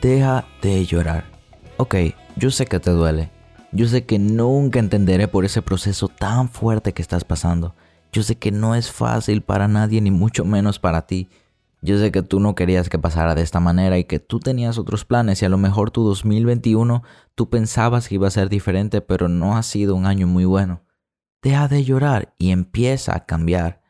Deja de llorar. Ok, yo sé que te duele. Yo sé que nunca entenderé por ese proceso tan fuerte que estás pasando. Yo sé que no es fácil para nadie ni mucho menos para ti. Yo sé que tú no querías que pasara de esta manera y que tú tenías otros planes y a lo mejor tu 2021 tú pensabas que iba a ser diferente, pero no ha sido un año muy bueno. Deja de llorar y empieza a cambiar.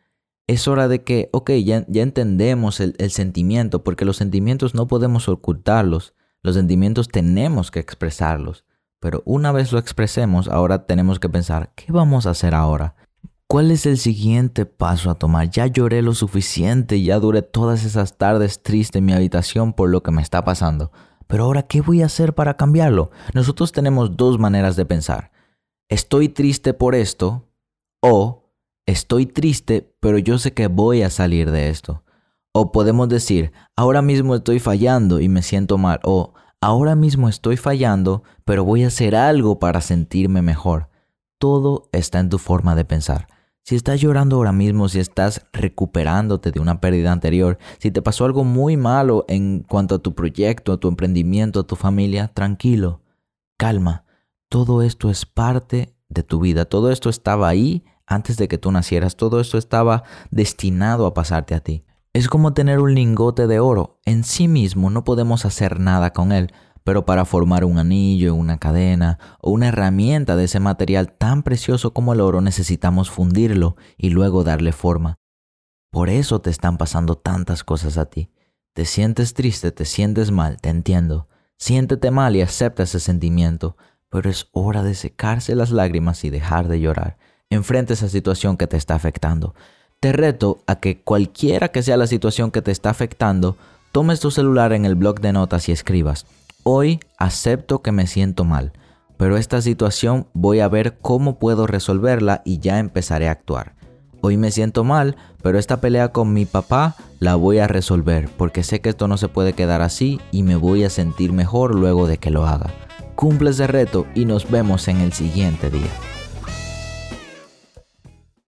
Es hora de que, ok, ya, ya entendemos el, el sentimiento, porque los sentimientos no podemos ocultarlos, los sentimientos tenemos que expresarlos. Pero una vez lo expresemos, ahora tenemos que pensar, ¿qué vamos a hacer ahora? ¿Cuál es el siguiente paso a tomar? Ya lloré lo suficiente, ya duré todas esas tardes triste en mi habitación por lo que me está pasando. Pero ahora, ¿qué voy a hacer para cambiarlo? Nosotros tenemos dos maneras de pensar. Estoy triste por esto o estoy triste, pero yo sé que voy a salir de esto. O podemos decir, ahora mismo estoy fallando y me siento mal. O ahora mismo estoy fallando, pero voy a hacer algo para sentirme mejor. Todo está en tu forma de pensar. Si estás llorando ahora mismo, si estás recuperándote de una pérdida anterior, si te pasó algo muy malo en cuanto a tu proyecto, a tu emprendimiento, a tu familia, tranquilo, calma. Todo esto es parte de tu vida. Todo esto estaba ahí antes de que tú nacieras. Todo esto estaba destinado a pasarte a ti. Es como tener un lingote de oro. En sí mismo no podemos hacer nada con él, pero para formar un anillo, una cadena o una herramienta de ese material tan precioso como el oro necesitamos fundirlo y luego darle forma. Por eso te están pasando tantas cosas a ti. Te sientes triste, te sientes mal, te entiendo. Siéntete mal y acepta ese sentimiento, pero es hora de secarse las lágrimas y dejar de llorar. Enfrenta esa situación que te está afectando. Te reto a que cualquiera que sea la situación que te está afectando, tomes tu celular en el blog de notas y escribas Hoy acepto que me siento mal, pero esta situación voy a ver cómo puedo resolverla y ya empezaré a actuar. Hoy me siento mal, pero esta pelea con mi papá la voy a resolver porque sé que esto no se puede quedar así y me voy a sentir mejor luego de que lo haga. Cumple ese reto y nos vemos en el siguiente día.